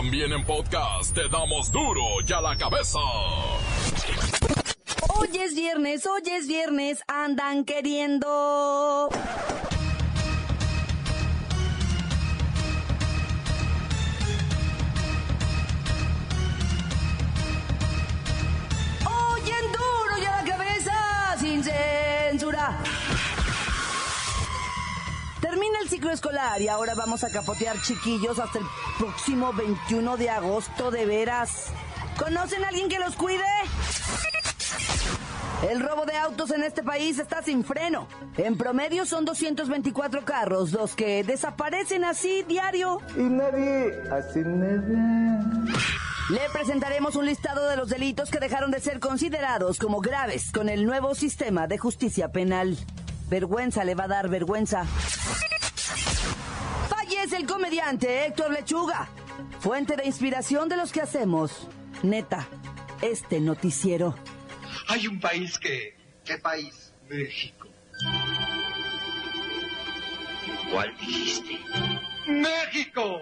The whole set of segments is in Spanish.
También en podcast te damos duro y a la cabeza. Hoy es viernes, hoy es viernes, andan queriendo. Termina el ciclo escolar y ahora vamos a capotear chiquillos hasta el próximo 21 de agosto, de veras. ¿Conocen a alguien que los cuide? El robo de autos en este país está sin freno. En promedio son 224 carros los que desaparecen así diario. Y nadie hace nada. Le presentaremos un listado de los delitos que dejaron de ser considerados como graves con el nuevo sistema de justicia penal. Vergüenza le va a dar vergüenza. Fallece el comediante Héctor Lechuga, fuente de inspiración de los que hacemos. Neta, este noticiero. Hay un país que... ¿Qué país? México. ¿Cuál dijiste? ¡México!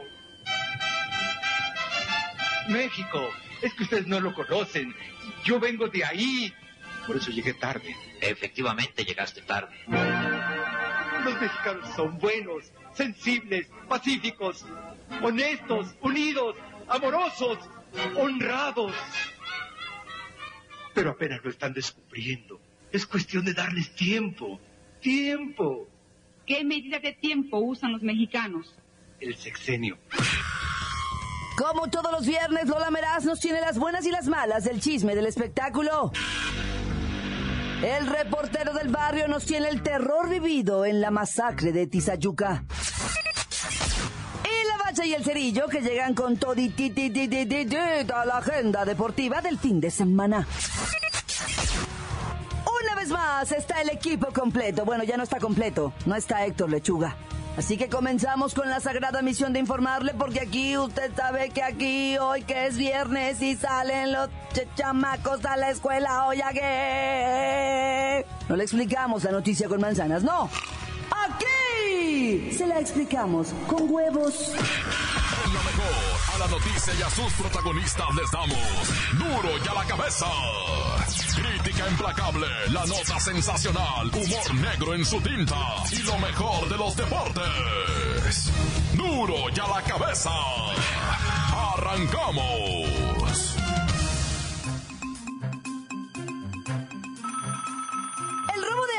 México. Es que ustedes no lo conocen. Yo vengo de ahí. Por eso llegué tarde. Efectivamente llegaste tarde. Los mexicanos son buenos, sensibles, pacíficos, honestos, unidos, amorosos, honrados. Pero apenas lo están descubriendo. Es cuestión de darles tiempo. Tiempo. ¿Qué medida de tiempo usan los mexicanos? El sexenio. Como todos los viernes, Lola Meraz nos tiene las buenas y las malas del chisme del espectáculo. El reportero del barrio nos tiene el terror vivido en la masacre de Tizayuca. Y la bacha y el cerillo que llegan con toditititititita la agenda deportiva del fin de semana. Una vez más está el equipo completo. Bueno, ya no está completo. No está Héctor Lechuga. Así que comenzamos con la sagrada misión de informarle porque aquí usted sabe que aquí hoy que es viernes y salen los ch- chamacos a la escuela hoy a qué. No le explicamos la noticia con manzanas, no. Aquí se la explicamos con huevos. La noticia y a sus protagonistas les damos duro y a la cabeza. Crítica implacable, la nota sensacional, humor negro en su tinta y lo mejor de los deportes. Duro y a la cabeza. Arrancamos.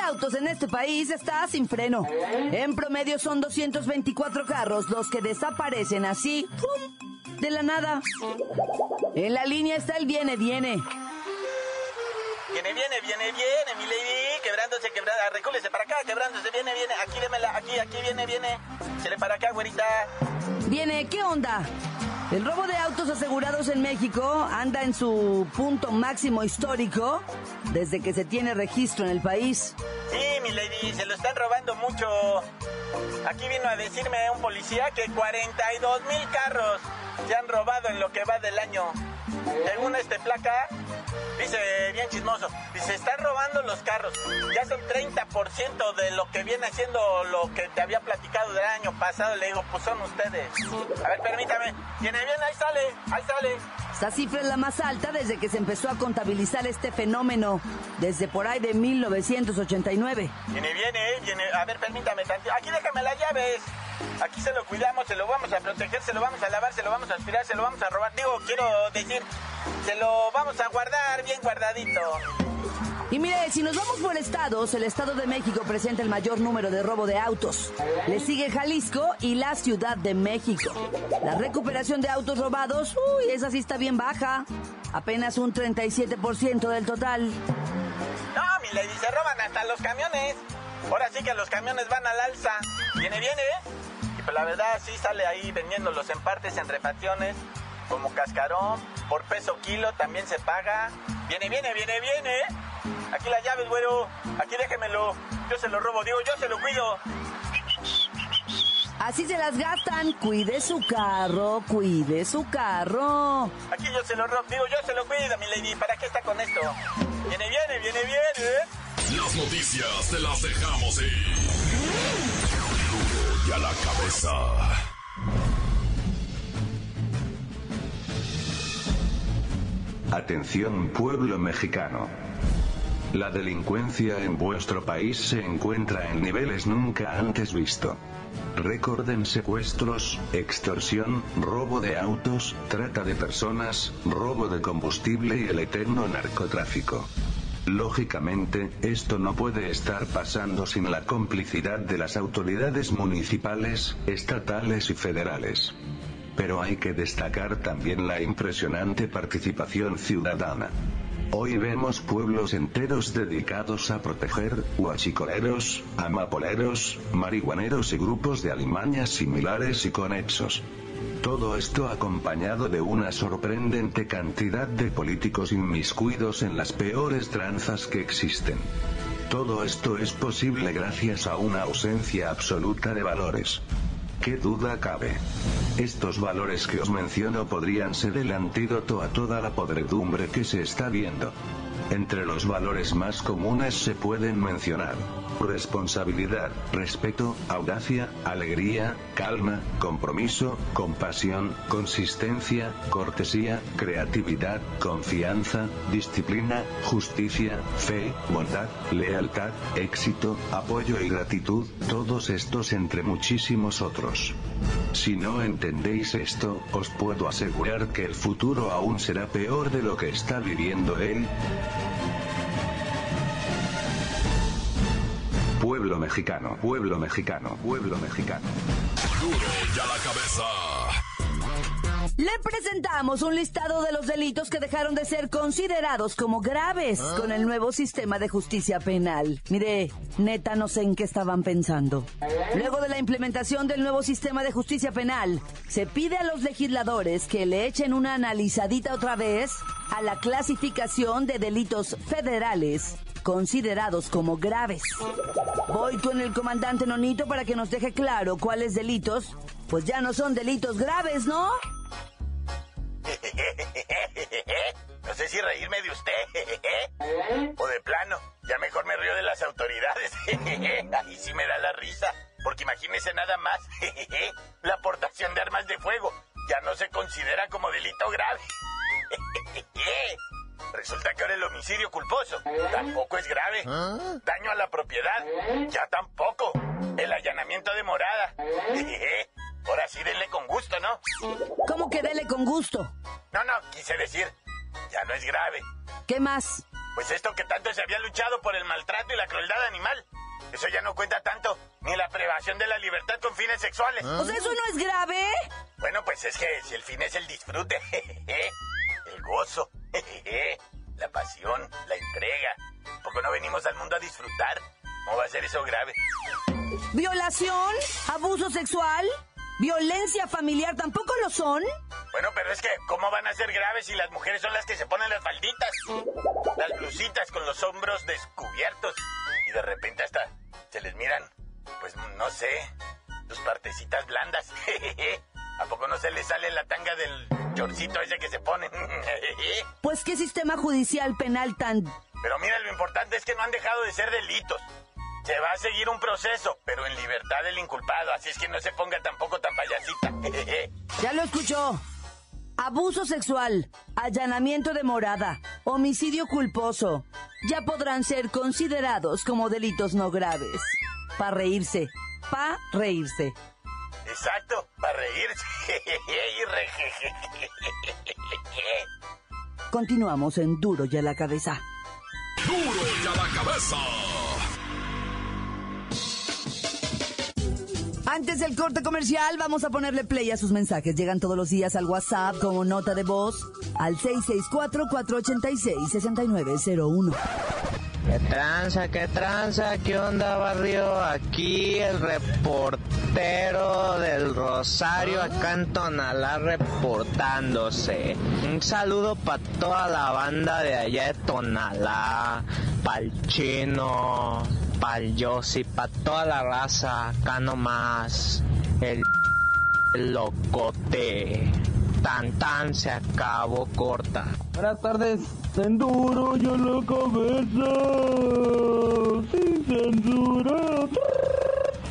Autos en este país está sin freno. En promedio son 224 carros los que desaparecen así, ¡pum! De la nada. En la línea está el viene, viene. Viene, viene, viene, viene, mi lady, quebrándose, quebrando, recúlese para acá, quebrándose, viene, viene, aquí démela, aquí, aquí, viene, viene, se le para acá, güerita. Viene, ¿qué onda? El robo de autos asegurados en México anda en su punto máximo histórico desde que se tiene registro en el país. Sí, mi lady, se lo están robando mucho. Aquí vino a decirme un policía que 42 mil carros se han robado en lo que va del año. Según este placa, dice bien chismoso, dice, están robando los carros. Ya son 30% de lo que viene siendo lo que te había platicado del año pasado. Le digo, pues son ustedes. A ver, permítame. Viene bien, ahí sale, ahí sale. Esta cifra es la más alta desde que se empezó a contabilizar este fenómeno, desde por ahí de 1989. Viene, viene, viene. A ver, permítame tantito. Aquí déjame las llaves. Aquí se lo cuidamos, se lo vamos a proteger, se lo vamos a lavar, se lo vamos a aspirar, se lo vamos a robar. Digo, quiero decir, se lo vamos a guardar bien guardadito. Y mire, si nos vamos por estados, el Estado de México presenta el mayor número de robo de autos. Le sigue Jalisco y la Ciudad de México. La recuperación de autos robados, uy, esa sí está bien baja. Apenas un 37% del total. No, mi lady, se roban hasta los camiones. Ahora sí que los camiones van al alza. Viene, viene. Y pues la verdad sí sale ahí vendiéndolos en partes, en repaciones, como cascarón, por peso kilo también se paga. Viene, viene, viene, viene. Aquí las llaves, güero. Aquí déjemelo. Yo se lo robo, digo, yo se lo cuido. Así se las gastan. Cuide su carro, cuide su carro. Aquí yo se lo robo, digo, yo se lo cuido, mi lady. ¿Para qué está con esto? Viene, viene, viene, viene. Las noticias te las dejamos ir. A la cabeza. Atención pueblo mexicano. La delincuencia en vuestro país se encuentra en niveles nunca antes visto. Récord en secuestros, extorsión, robo de autos, trata de personas, robo de combustible y el eterno narcotráfico. Lógicamente, esto no puede estar pasando sin la complicidad de las autoridades municipales, estatales y federales. Pero hay que destacar también la impresionante participación ciudadana. Hoy vemos pueblos enteros dedicados a proteger, huachicoleros, amapoleros, marihuaneros y grupos de alimañas similares y conexos. Todo esto acompañado de una sorprendente cantidad de políticos inmiscuidos en las peores tranzas que existen. Todo esto es posible gracias a una ausencia absoluta de valores. ¿Qué duda cabe? Estos valores que os menciono podrían ser el antídoto a toda la podredumbre que se está viendo. Entre los valores más comunes se pueden mencionar responsabilidad, respeto, audacia, alegría, calma, compromiso, compasión, consistencia, cortesía, creatividad, confianza, disciplina, justicia, fe, bondad, lealtad, éxito, apoyo y gratitud, todos estos entre muchísimos otros. Si no entendéis esto, os puedo asegurar que el futuro aún será peor de lo que está viviendo él. Pueblo mexicano, pueblo mexicano, pueblo mexicano. Duro ya la cabeza. Le presentamos un listado de los delitos que dejaron de ser considerados como graves con el nuevo sistema de justicia penal. Mire, neta no sé en qué estaban pensando. Luego de la implementación del nuevo sistema de justicia penal, se pide a los legisladores que le echen una analizadita otra vez a la clasificación de delitos federales considerados como graves. Voy con el comandante Nonito para que nos deje claro cuáles delitos, pues ya no son delitos graves, ¿no? No sé si reírme de usted. O de plano, ya mejor me río de las autoridades. Ahí sí me da la risa. Porque imagínese nada más. La aportación de armas de fuego ya no se considera como delito grave. Resulta que ahora el homicidio culposo tampoco es grave. Daño a la propiedad, ya tampoco. El allanamiento de morada. Ahora sí, denle con gusto, ¿no? ¿Cómo que dele con gusto? No, no, quise decir, ya no es grave. ¿Qué más? Pues esto que tanto se había luchado por el maltrato y la crueldad animal. Eso ya no cuenta tanto, ni la privación de la libertad con fines sexuales. O sea, ¿eso no es grave? Bueno, pues es que si el fin es el disfrute, el gozo, la pasión, la entrega. ¿Por qué no venimos al mundo a disfrutar? ¿Cómo va a ser eso grave? ¿Violación? ¿Abuso sexual? ¿Violencia familiar tampoco lo son? Bueno, pero es que, ¿cómo van a ser graves si las mujeres son las que se ponen las falditas? Las blusitas con los hombros descubiertos. Y de repente hasta se les miran, pues no sé, sus partecitas blandas. ¿A poco no se les sale la tanga del chorcito ese que se ponen? Pues qué sistema judicial penal tan... Pero mira, lo importante es que no han dejado de ser delitos. Se va a seguir un proceso, pero en libertad del inculpado, así es que no se ponga tampoco tan payasita. Ya lo escuchó. Abuso sexual, allanamiento de morada, homicidio culposo, ya podrán ser considerados como delitos no graves. Pa' reírse, pa' reírse. Exacto, para reírse. Y re- Continuamos en Duro y a la cabeza. Duro ya la cabeza. Antes del corte comercial, vamos a ponerle play a sus mensajes. Llegan todos los días al WhatsApp como nota de voz al 664-486-6901. ¿Qué tranza, qué tranza? ¿Qué onda, barrio? Aquí el reportero del Rosario, acá en Tonalá, reportándose. Un saludo para toda la banda de allá de Tonalá, pa'l chino, pa'l Yossi, pa' toda la raza, acá nomás. El, el locote. Tan tan se acabó corta. Buenas tardes, en duro yo la cabeza, sin censura.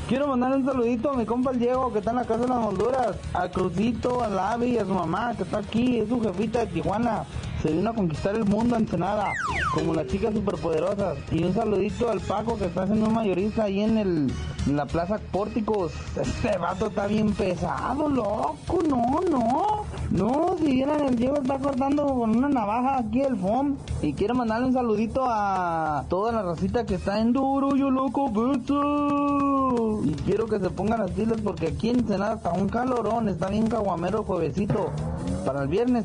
Quiero mandar un saludito a mi compa el Diego que está en la casa de las molduras, a Crucito, a Lavi y a su mamá que está aquí, es su jefita de Tijuana. Se vino a conquistar el mundo a Ensenada, como las chicas superpoderosas. Y un saludito al Paco que está haciendo un mayorista ahí en, el, en la Plaza Pórticos. Este vato está bien pesado, loco, no, no. No, si vieran el Diego está cortando con una navaja aquí el FOM. Y quiero mandarle un saludito a toda la racita que está en duro, yo loco, beto. Y quiero que se pongan las pilas porque aquí en Ensenada está un calorón, está bien caguamero juevesito. Para el viernes,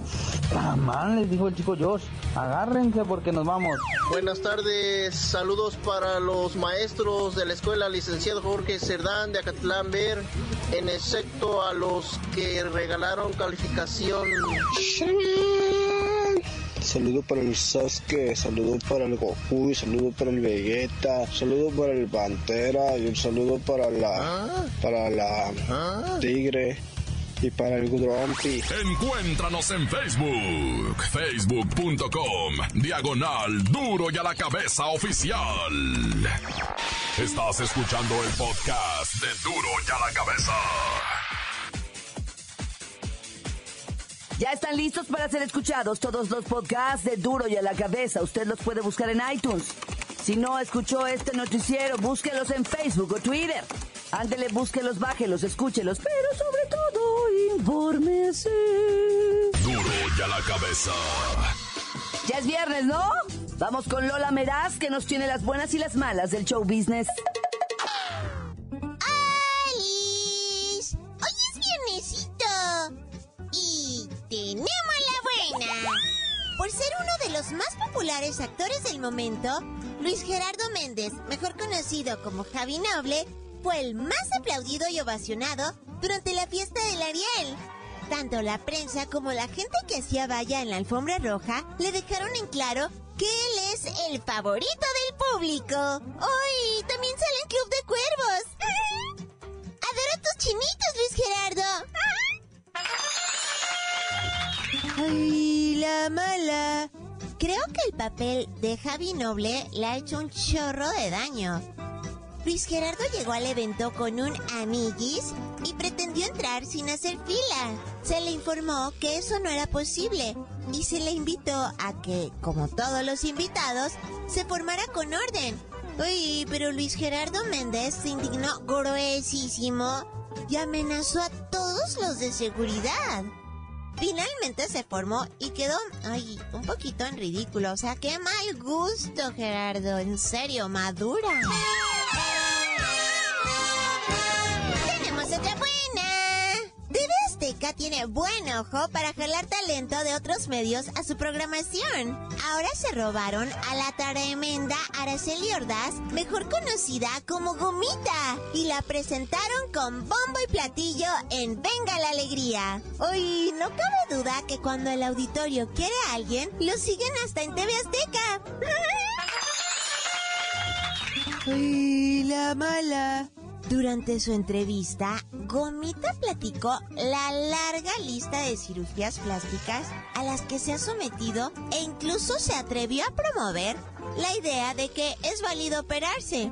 mal les dijo el chico Josh, agárrense porque nos vamos. Buenas tardes, saludos para los maestros de la escuela, licenciado Jorge Cerdán de Acatlán Ver, en excepto a los que regalaron calificación. Saludo para el Sasuke, saludo para el Goku, saludo para el Vegeta, saludo para el Pantera y un saludo para la para la Tigre y para el Grumpy. Encuéntranos en Facebook, facebook.com, diagonal duro y a la cabeza oficial. Estás escuchando el podcast de duro y a la cabeza. Ya están listos para ser escuchados todos los podcasts de Duro y a la cabeza. Usted los puede buscar en iTunes. Si no escuchó este noticiero, búsquelos en Facebook o Twitter. Ándele, búsquelos, bájelos, escúchelos, pero sobre todo, infórmese. Duro y a la cabeza. Ya es viernes, ¿no? Vamos con Lola Meraz, que nos tiene las buenas y las malas del show business. Actores del momento, Luis Gerardo Méndez, mejor conocido como Javi Noble, fue el más aplaudido y ovacionado durante la fiesta del Ariel. Tanto la prensa como la gente que hacía valla en la alfombra roja le dejaron en claro que él es el favorito del público. ¡Uy! También sale en Club de Cuervos. Adoro tus chinitos, Luis Gerardo. ¡Ay, la mala! Creo que el papel de Javi Noble le ha hecho un chorro de daño. Luis Gerardo llegó al evento con un amiguis y pretendió entrar sin hacer fila. Se le informó que eso no era posible y se le invitó a que, como todos los invitados, se formara con orden. Uy, pero Luis Gerardo Méndez se indignó gruesísimo y amenazó a todos los de seguridad. Finalmente se formó y quedó, ay, un poquito en ridículo. O sea, qué mal gusto, Gerardo. En serio, madura. Tiene buen ojo para jalar talento de otros medios a su programación. Ahora se robaron a la tremenda Araceli Ordaz, mejor conocida como Gomita, y la presentaron con bombo y platillo en Venga la Alegría. Hoy no cabe duda que cuando el auditorio quiere a alguien, lo siguen hasta en TV Azteca. ¡Ay, la mala! Durante su entrevista, Gomita platicó la larga lista de cirugías plásticas a las que se ha sometido e incluso se atrevió a promover la idea de que es válido operarse.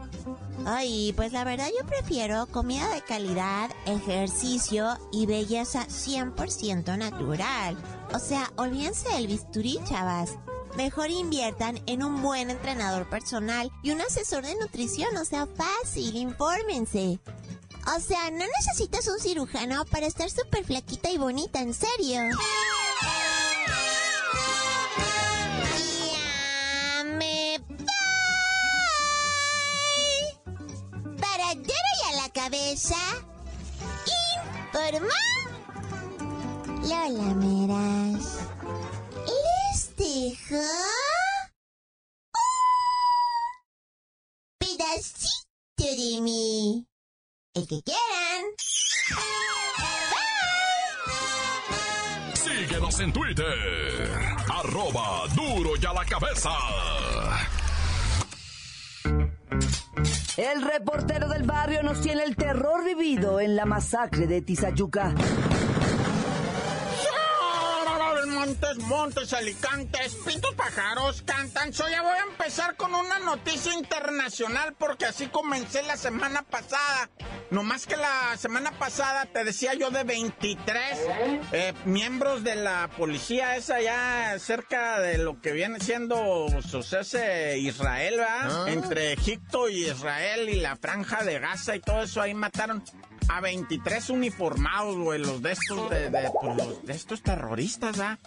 Ay, pues la verdad yo prefiero comida de calidad, ejercicio y belleza 100% natural. O sea, olvídense del bisturí, chavas. Mejor inviertan en un buen entrenador personal y un asesor de nutrición, o sea, fácil, infórmense. O sea, no necesitas un cirujano para estar súper flaquita y bonita, en serio. Para y a la cabeza, informó Lola Meras. Un pedacito de mí. El que quieran. Síguenos en Twitter. Arroba duro y a la cabeza. El reportero del barrio nos tiene el terror vivido en la masacre de Tizayuca. Montes, Montes, Alicantes, Pintos Pájaros, cantan. So ya voy a empezar con una noticia internacional porque así comencé la semana pasada. No más que la semana pasada te decía yo de 23 eh, miembros de la policía esa ya cerca de lo que viene siendo pues, ese Israel, ¿verdad? Ah. Entre Egipto y Israel y la franja de Gaza y todo eso ahí mataron a 23 uniformados, güey, los de estos, de, de, pues, los de estos terroristas, ¿ah?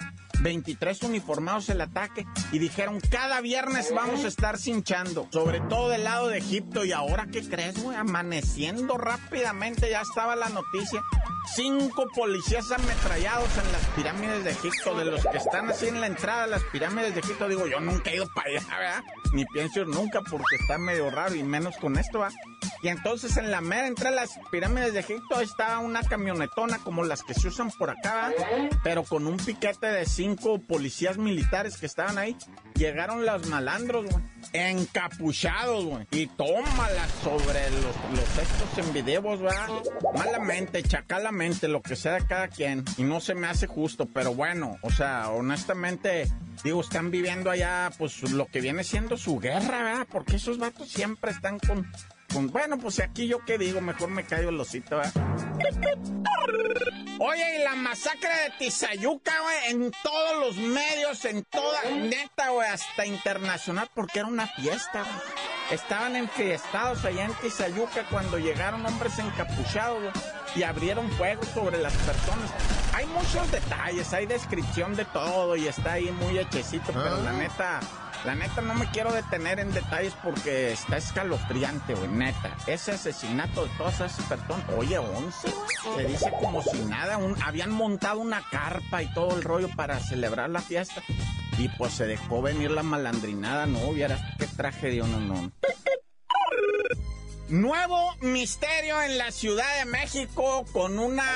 23 uniformados el ataque y dijeron cada viernes vamos a estar cinchando, sobre todo del lado de Egipto y ahora qué crees, güey, amaneciendo rápidamente ya estaba la noticia. Cinco policías ametrallados en las pirámides de Egipto, de los que están así en la entrada de las pirámides de Egipto, digo, yo nunca he ido para allá, ¿verdad? Ni pienso ir nunca porque está medio raro y menos con esto, ¿verdad? Y entonces en la mera entre las pirámides de Egipto estaba una camionetona como las que se usan por acá, ¿verdad? pero con un piquete de cinco policías militares que estaban ahí. Llegaron los malandros, güey, encapuchados, güey, y tómala sobre los, los estos en videos, ¿verdad? Malamente, chacalamente, lo que sea de cada quien. Y no se me hace justo, pero bueno, o sea, honestamente, digo, están viviendo allá, pues lo que viene siendo su guerra, ¿verdad? Porque esos vatos siempre están con bueno, pues aquí yo qué digo, mejor me callo el osito, ¿verdad? Oye, y la masacre de Tizayuca, güey, en todos los medios, en toda, neta, güey, hasta internacional, porque era una fiesta, güey. Estaban enfiestados allá en Tizayuca cuando llegaron hombres encapuchados, güey, y abrieron fuego sobre las personas. Hay muchos detalles, hay descripción de todo, y está ahí muy hechecito, pero la neta... La neta no me quiero detener en detalles porque está escalofriante, güey, neta. Ese asesinato de todas esas personas, oye, 11, se dice como si nada, un- habían montado una carpa y todo el rollo para celebrar la fiesta. Y pues se dejó venir la malandrinada, no, vieras qué tragedia, no, no. Nuevo misterio en la Ciudad de México con una,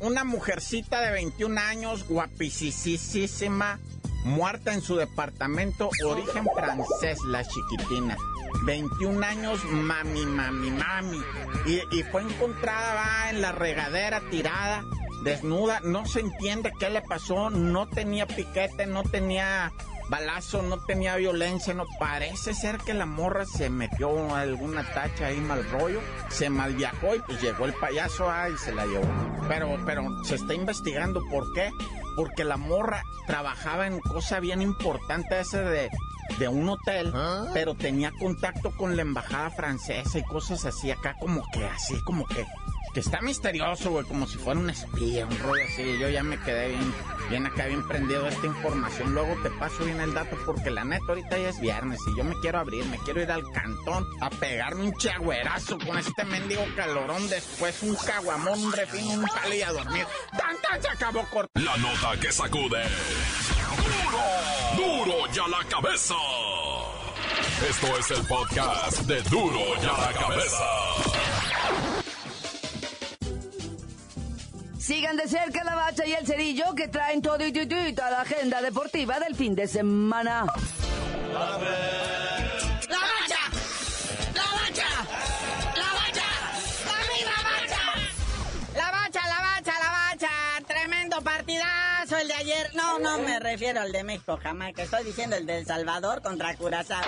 una mujercita de 21 años, guapicísima, muerta en su departamento, origen francés, la chiquitina. 21 años, mami, mami, mami. Y, y fue encontrada en la regadera tirada, desnuda. No se entiende qué le pasó. No tenía piquete, no tenía balazo, no tenía violencia. No parece ser que la morra se metió alguna tacha ahí mal rollo. Se malviajó y pues llegó el payaso ah, y se la llevó. Pero, pero se está investigando por qué. Porque la morra trabajaba en cosa bien importante ese de, de un hotel, pero tenía contacto con la embajada francesa y cosas así acá como que así, como que, que está misterioso, güey, como si fuera un espía, un rollo así. Yo ya me quedé bien, bien acá, bien prendido esta información. Luego te paso bien el dato porque la neta ahorita ya es viernes y yo me quiero abrir, me quiero ir al cantón a pegarme un chagüerazo con este mendigo calorón, después un caguamón, un refín, un palo y a dormir. ¡Tan, tan! Se acabó corto. La nota que sacude. ¡Duro! ¡Duro ya la cabeza! Esto es el podcast de Duro ya la cabeza. Sigan de cerca la bacha y el cerillo que traen todo y toda la agenda deportiva del fin de semana. ¡La bacha! ¡La bacha! ¡La bacha! ¡Arriba, bacha! La bacha, la bacha, la bacha. Tremendo partidazo el de ayer. No, no me refiero al de México, Jamaica. Estoy diciendo el de El Salvador contra Curazao.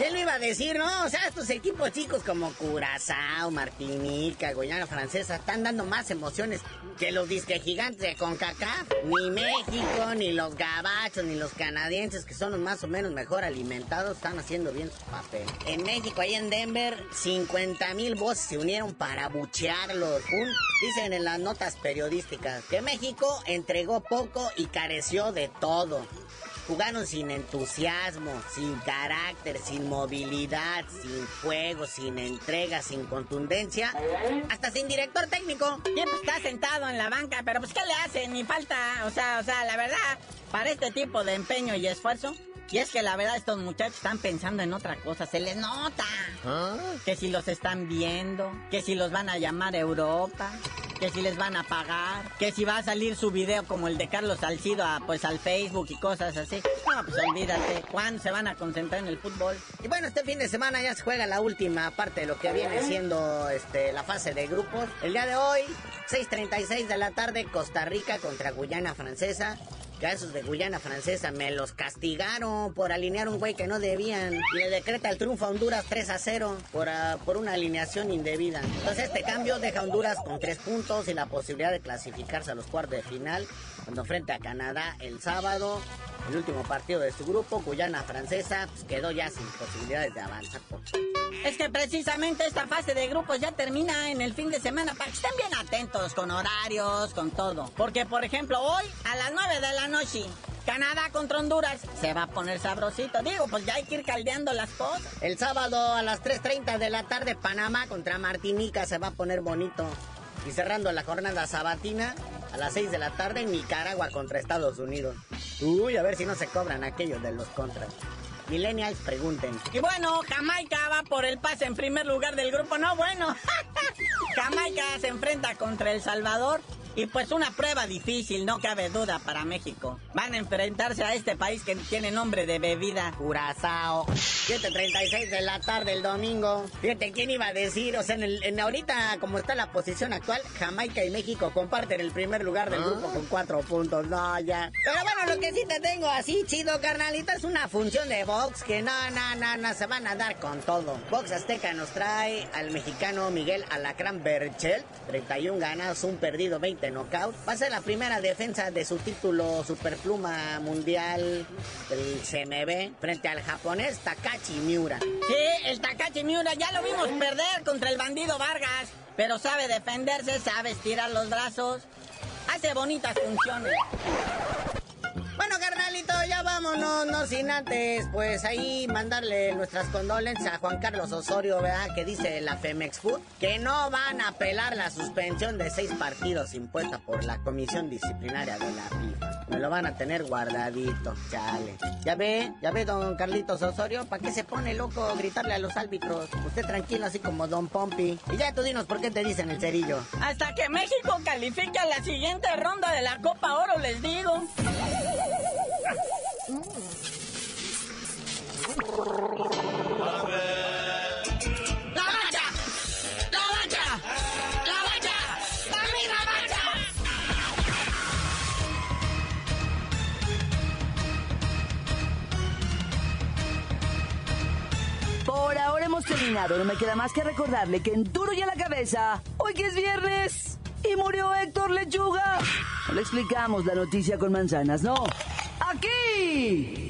¿Quién lo iba a decir, no? O sea, estos equipos chicos como Curazao, Martinica, Guyana Francesa están dando más emociones que los disque gigantes de CONCACAF. Ni México, ni los gabachos, ni los canadienses, que son los más o menos mejor alimentados, están haciendo bien su papel. En México, ahí en Denver, 50 mil voces se unieron para buchearlos. Dicen en las notas periodísticas que México entregó poco y careció de todo. Jugaron sin entusiasmo, sin carácter, sin movilidad, sin fuego, sin entrega, sin contundencia, hasta sin director técnico. Siempre está sentado en la banca, pero pues ¿qué le hace? Ni falta, o sea, o sea, la verdad, para este tipo de empeño y esfuerzo, y es que la verdad estos muchachos están pensando en otra cosa, se les nota. Que si los están viendo, que si los van a llamar a Europa, que si les van a pagar, que si va a salir su video como el de Carlos Salcido pues al Facebook y cosas así. No, pues olvídate, ¿cuándo se van a concentrar en el fútbol? Y bueno, este fin de semana ya se juega la última parte de lo que viene siendo este, la fase de grupos. El día de hoy, 6.36 de la tarde, Costa Rica contra Guyana Francesa. Ya esos de Guyana Francesa me los castigaron por alinear un güey que no debían. Y le decreta el triunfo a Honduras 3 a 0 por, ah, por una alineación indebida. Entonces este cambio deja a Honduras con 3 puntos y la posibilidad de clasificarse a los cuartos de final. Cuando frente a Canadá el sábado, el último partido de su grupo, Guyana Francesa, pues quedó ya sin posibilidades de avanzar. Es que precisamente esta fase de grupos ya termina en el fin de semana para que estén bien atentos con horarios, con todo. Porque, por ejemplo, hoy a las 9 de la noche, Canadá contra Honduras se va a poner sabrosito. Digo, pues ya hay que ir caldeando las cosas. El sábado a las 3.30 de la tarde, Panamá contra Martinica se va a poner bonito. Y cerrando la jornada sabatina, a las 6 de la tarde, Nicaragua contra Estados Unidos. Uy, a ver si no se cobran aquellos de los contras. Millennials pregunten. Y bueno, Jamaica va por el pase en primer lugar del grupo. No, bueno. Jamaica se enfrenta contra El Salvador. Y pues una prueba difícil, no cabe duda para México. Van a enfrentarse a este país que tiene nombre de bebida, Curazao. 7.36 de la tarde el domingo. Fíjate, ¿quién iba a decir? O sea, en, el, en ahorita, como está la posición actual, Jamaica y México comparten el primer lugar del grupo con cuatro puntos. No, ya. Pero bueno, lo que sí te tengo así, chido, carnalita, es una función de box que no, no, no, no, se van a dar con todo. Box Azteca nos trae al mexicano Miguel Alacrán Berchel. 31 ganas, un perdido, 20 knockout. Va a ser la primera defensa de su título Superpluma Mundial del CMB frente al japonés Takashi Miura. Sí, el Takashi Miura ya lo vimos perder contra el bandido Vargas, pero sabe defenderse, sabe estirar los brazos, hace bonitas funciones. Bueno, carnalito, ya vámonos, no sin antes, pues ahí mandarle nuestras condolencias a Juan Carlos Osorio, ¿verdad? Que dice la Femex Food que no van a apelar la suspensión de seis partidos impuesta por la Comisión Disciplinaria de la FIFA. Me lo van a tener guardadito, chale. Ya ve, ya ve, don Carlitos Osorio, ¿para qué se pone loco gritarle a los árbitros? Usted tranquilo, así como don Pompi. Y ya tú dinos por qué te dicen el cerillo. Hasta que México califique a la siguiente ronda de la Copa Oro, les digo. ¡La bacha! ¡La bacha! ¡La bacha! ¡La misma bacha! Por ahora hemos terminado. No me queda más que recordarle que en duro y a la cabeza, hoy que es viernes, y murió Héctor Lechuga. No le explicamos la noticia con manzanas, no. Aquí